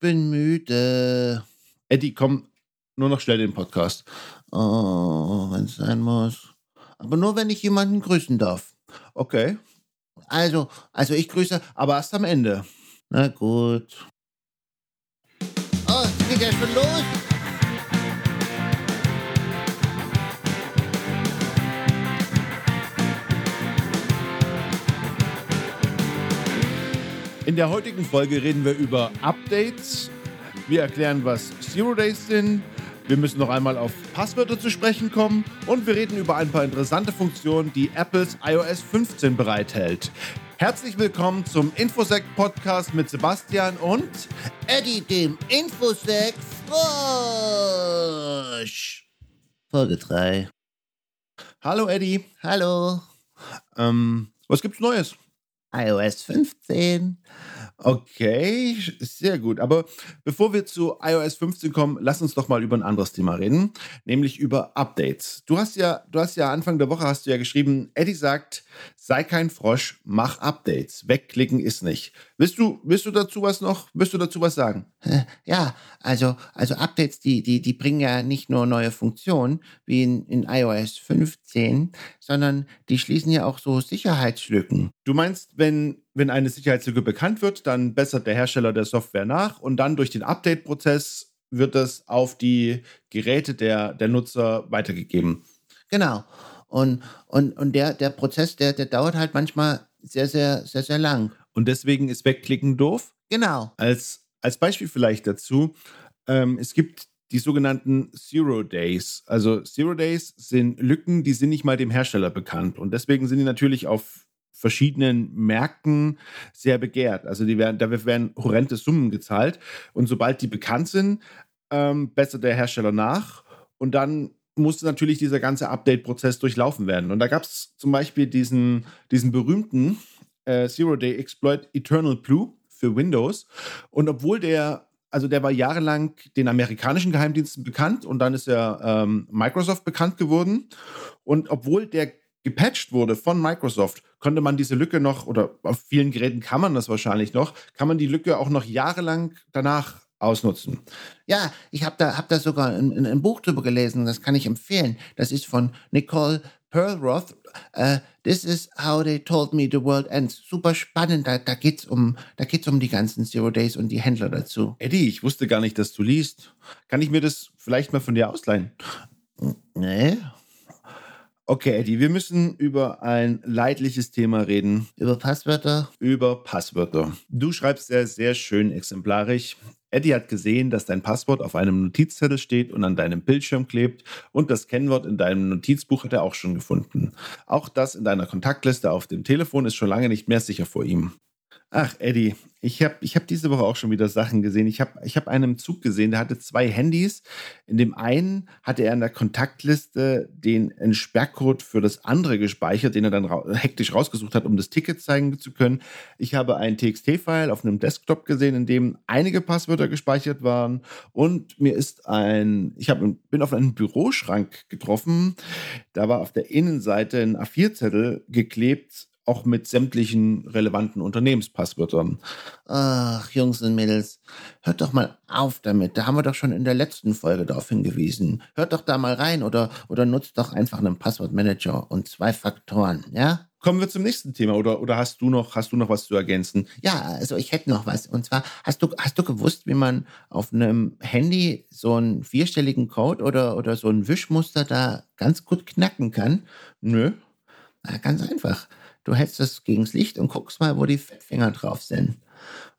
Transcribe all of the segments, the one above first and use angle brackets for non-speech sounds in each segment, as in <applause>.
bin müde. Eddie, komm, nur noch schnell den Podcast. Oh, wenn es sein muss. Aber nur, wenn ich jemanden grüßen darf. Okay. Also, also ich grüße, aber erst am Ende. Na gut. Oh, es geht ja schon los. In der heutigen Folge reden wir über Updates. Wir erklären, was Zero Days sind. Wir müssen noch einmal auf Passwörter zu sprechen kommen und wir reden über ein paar interessante Funktionen, die Apples iOS 15 bereithält. Herzlich willkommen zum Infosec Podcast mit Sebastian und Eddie, dem Infosec Frosch. Folge 3. Hallo Eddie. Hallo. Ähm, was gibt's Neues? iOS 15. Okay, sehr gut. Aber bevor wir zu iOS 15 kommen, lass uns doch mal über ein anderes Thema reden, nämlich über Updates. Du hast ja, du hast ja Anfang der Woche hast du ja geschrieben, Eddie sagt, sei kein Frosch, mach Updates. Wegklicken ist nicht. Willst du, willst du dazu was noch, willst du dazu was sagen? Ja, also, also Updates, die, die, die bringen ja nicht nur neue Funktionen, wie in, in iOS 15, sondern die schließen ja auch so Sicherheitslücken. Du meinst, wenn wenn eine Sicherheitslücke bekannt wird, dann bessert der Hersteller der Software nach und dann durch den Update-Prozess wird es auf die Geräte der, der Nutzer weitergegeben. Genau. Und, und, und der, der Prozess, der, der dauert halt manchmal sehr, sehr, sehr, sehr lang. Und deswegen ist Wegklicken doof? Genau. Als, als Beispiel vielleicht dazu, ähm, es gibt die sogenannten Zero Days. Also Zero Days sind Lücken, die sind nicht mal dem Hersteller bekannt. Und deswegen sind die natürlich auf verschiedenen Märkten sehr begehrt. Also die werden, da werden horrende Summen gezahlt. Und sobald die bekannt sind, ähm, bessert der Hersteller nach. Und dann musste natürlich dieser ganze Update-Prozess durchlaufen werden. Und da gab es zum Beispiel diesen, diesen berühmten äh, Zero-Day-Exploit Eternal Blue für Windows. Und obwohl der also der war jahrelang den amerikanischen Geheimdiensten bekannt und dann ist er ähm, Microsoft bekannt geworden. Und obwohl der gepatcht wurde von Microsoft, konnte man diese Lücke noch, oder auf vielen Geräten kann man das wahrscheinlich noch, kann man die Lücke auch noch jahrelang danach ausnutzen. Ja, ich habe da, hab da sogar ein, ein, Buch drüber gelesen, das kann ich empfehlen. Das ist von Nicole Perlroth. Uh, This is how they told me the world ends. Super spannend, da, da geht es um, um die ganzen Zero Days und die Händler dazu. Eddie, ich wusste gar nicht, dass du liest. Kann ich mir das vielleicht mal von dir ausleihen? Nee, Okay, Eddie, wir müssen über ein leidliches Thema reden. Über Passwörter? Über Passwörter. Du schreibst sehr, sehr schön exemplarisch. Eddie hat gesehen, dass dein Passwort auf einem Notizzettel steht und an deinem Bildschirm klebt und das Kennwort in deinem Notizbuch hat er auch schon gefunden. Auch das in deiner Kontaktliste auf dem Telefon ist schon lange nicht mehr sicher vor ihm. Ach, Eddie, ich habe ich hab diese Woche auch schon wieder Sachen gesehen. Ich habe ich hab einen im Zug gesehen, der hatte zwei Handys. In dem einen hatte er in der Kontaktliste den Sperrcode für das andere gespeichert, den er dann ra hektisch rausgesucht hat, um das Ticket zeigen zu können. Ich habe ein TXT-File auf einem Desktop gesehen, in dem einige Passwörter gespeichert waren. Und mir ist ein, ich hab, bin auf einen Büroschrank getroffen. Da war auf der Innenseite ein A4-Zettel geklebt auch mit sämtlichen relevanten Unternehmenspasswörtern. Ach, Jungs und Mädels, hört doch mal auf damit. Da haben wir doch schon in der letzten Folge darauf hingewiesen. Hört doch da mal rein oder, oder nutzt doch einfach einen Passwortmanager und zwei Faktoren, ja? Kommen wir zum nächsten Thema oder, oder hast, du noch, hast du noch was zu ergänzen? Ja, also ich hätte noch was. Und zwar, hast du, hast du gewusst, wie man auf einem Handy so einen vierstelligen Code oder, oder so ein Wischmuster da ganz gut knacken kann? Nö. Na, ganz einfach. Du hältst es gegens Licht und guckst mal, wo die Finger drauf sind.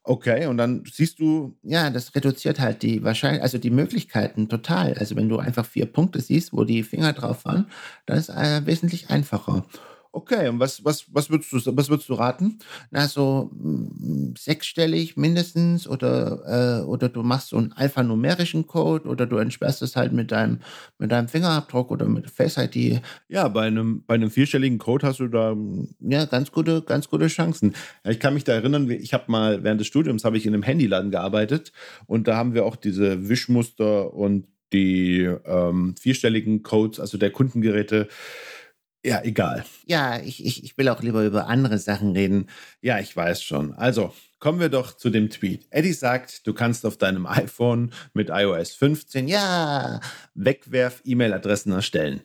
Okay, und dann siehst du. Ja, das reduziert halt die wahrscheinlich, also die Möglichkeiten total. Also wenn du einfach vier Punkte siehst, wo die Finger drauf waren, dann ist es äh, wesentlich einfacher. Okay, und was, was, was, würdest, du, was würdest du raten? Na, so mm, sechsstellig mindestens oder, äh, oder du machst so einen alphanumerischen Code oder du entsperrst es halt mit deinem, mit deinem Fingerabdruck oder mit Face ID. Ja, bei einem, bei einem vierstelligen Code hast du da ja, ganz gute, ganz gute Chancen. Ich kann mich da erinnern, ich habe mal während des Studiums habe ich in einem Handyladen gearbeitet und da haben wir auch diese Wischmuster und die ähm, vierstelligen Codes, also der Kundengeräte, ja, egal. Ja, ich, ich, ich will auch lieber über andere Sachen reden. Ja, ich weiß schon. Also, Kommen wir doch zu dem Tweet. Eddie sagt, du kannst auf deinem <laughs> iPhone mit iOS 15 ja Wegwerf-E-Mail-Adressen erstellen.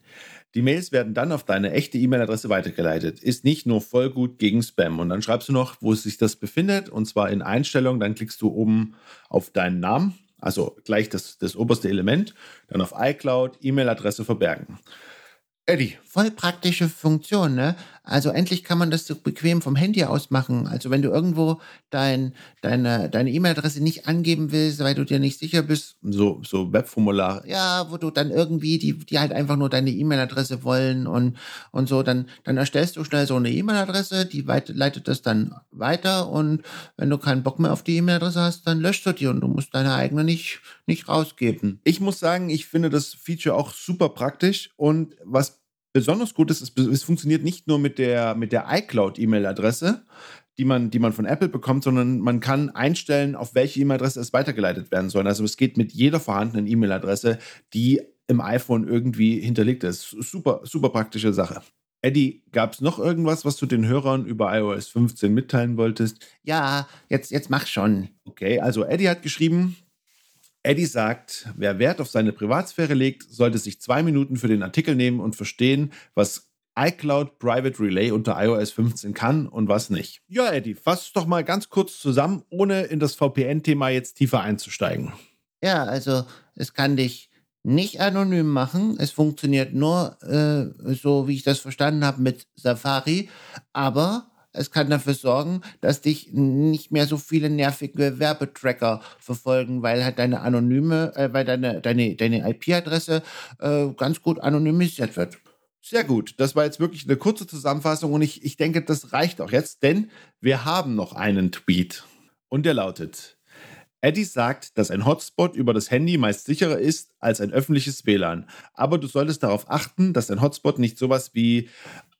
Die Mails werden dann auf deine echte E-Mail-Adresse weitergeleitet. Ist nicht nur voll gut gegen Spam. Und dann schreibst du noch, wo sich das befindet, und zwar in Einstellungen. Dann klickst du oben auf deinen Namen, also gleich das, das oberste Element, dann auf iCloud, E-Mail-Adresse verbergen. Eddie. Voll praktische Funktion, ne? Also endlich kann man das so bequem vom Handy aus machen. Also wenn du irgendwo dein, deine deine E-Mail-Adresse nicht angeben willst, weil du dir nicht sicher bist. So, so Webformular. Ja, wo du dann irgendwie, die, die halt einfach nur deine E-Mail-Adresse wollen und, und so, dann, dann erstellst du schnell so eine E-Mail-Adresse, die weit, leitet das dann weiter und wenn du keinen Bock mehr auf die E-Mail-Adresse hast, dann löscht du die und du musst deine eigene nicht, nicht rausgeben. Ich muss sagen, ich finde das Feature auch super praktisch und was besonders gut ist, es, es funktioniert nicht nur mit der, mit der iCloud-E-Mail-Adresse, die man, die man von Apple bekommt, sondern man kann einstellen, auf welche E-Mail-Adresse es weitergeleitet werden soll. Also es geht mit jeder vorhandenen E-Mail-Adresse, die im iPhone irgendwie hinterlegt ist. Super, super praktische Sache. Eddie, gab es noch irgendwas, was du den Hörern über iOS 15 mitteilen wolltest? Ja, jetzt, jetzt mach schon. Okay, also Eddie hat geschrieben, Eddie sagt, wer Wert auf seine Privatsphäre legt, sollte sich zwei Minuten für den Artikel nehmen und verstehen, was iCloud Private Relay unter iOS 15 kann und was nicht. Ja, Eddie, fass es doch mal ganz kurz zusammen, ohne in das VPN-Thema jetzt tiefer einzusteigen. Ja, also es kann dich nicht anonym machen. Es funktioniert nur, äh, so wie ich das verstanden habe, mit Safari. Aber es kann dafür sorgen, dass dich nicht mehr so viele nervige Werbetracker verfolgen, weil halt deine anonyme, äh, weil deine, deine, deine IP-Adresse äh, ganz gut anonymisiert wird. Sehr gut. Das war jetzt wirklich eine kurze Zusammenfassung und ich, ich denke, das reicht auch jetzt, denn wir haben noch einen Tweet. Und der lautet: Eddie sagt, dass ein Hotspot über das Handy meist sicherer ist als ein öffentliches WLAN. Aber du solltest darauf achten, dass ein Hotspot nicht sowas wie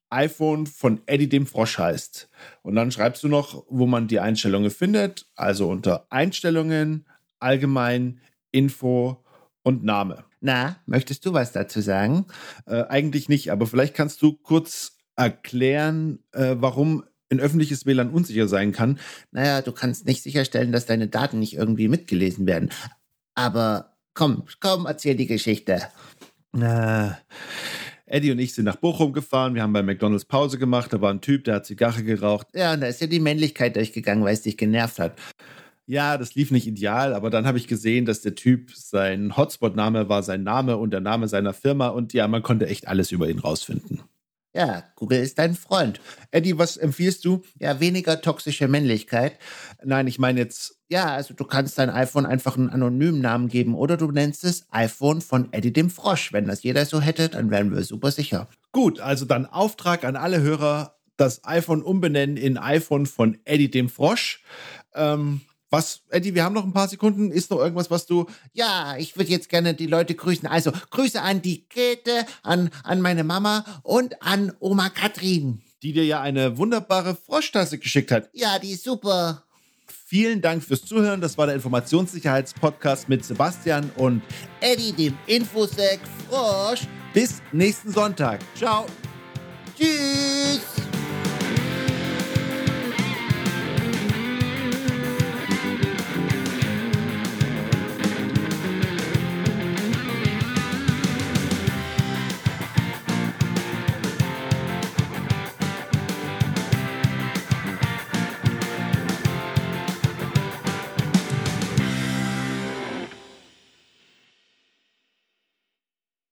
iPhone von Eddie dem Frosch heißt. Und dann schreibst du noch, wo man die Einstellungen findet, also unter Einstellungen, allgemein, Info und Name. Na, möchtest du was dazu sagen? Äh, eigentlich nicht, aber vielleicht kannst du kurz erklären, äh, warum ein öffentliches WLAN unsicher sein kann. Naja, du kannst nicht sicherstellen, dass deine Daten nicht irgendwie mitgelesen werden. Aber komm, komm, erzähl die Geschichte. Na. Eddie und ich sind nach Bochum gefahren. Wir haben bei McDonalds Pause gemacht. Da war ein Typ, der hat Zigarre geraucht. Ja, und da ist ja die Männlichkeit durchgegangen, weil es dich genervt hat. Ja, das lief nicht ideal, aber dann habe ich gesehen, dass der Typ sein Hotspot-Name war sein Name und der Name seiner Firma und ja, man konnte echt alles über ihn rausfinden. Ja, Google ist dein Freund. Eddie, was empfiehlst du? Ja, weniger toxische Männlichkeit. Nein, ich meine jetzt. Ja, also du kannst dein iPhone einfach einen anonymen Namen geben oder du nennst es iPhone von Eddie dem Frosch. Wenn das jeder so hätte, dann wären wir super sicher. Gut, also dann Auftrag an alle Hörer, das iPhone umbenennen in iPhone von Eddie dem Frosch. Ähm, was, Eddie, wir haben noch ein paar Sekunden. Ist noch irgendwas, was du. Ja, ich würde jetzt gerne die Leute grüßen. Also, Grüße an die Käthe, an, an meine Mama und an Oma Katrin. Die dir ja eine wunderbare Froschtasse geschickt hat. Ja, die ist super. Vielen Dank fürs Zuhören. Das war der Informationssicherheitspodcast mit Sebastian und Eddie, dem Infosec Frosch. Bis nächsten Sonntag. Ciao. Tschüss.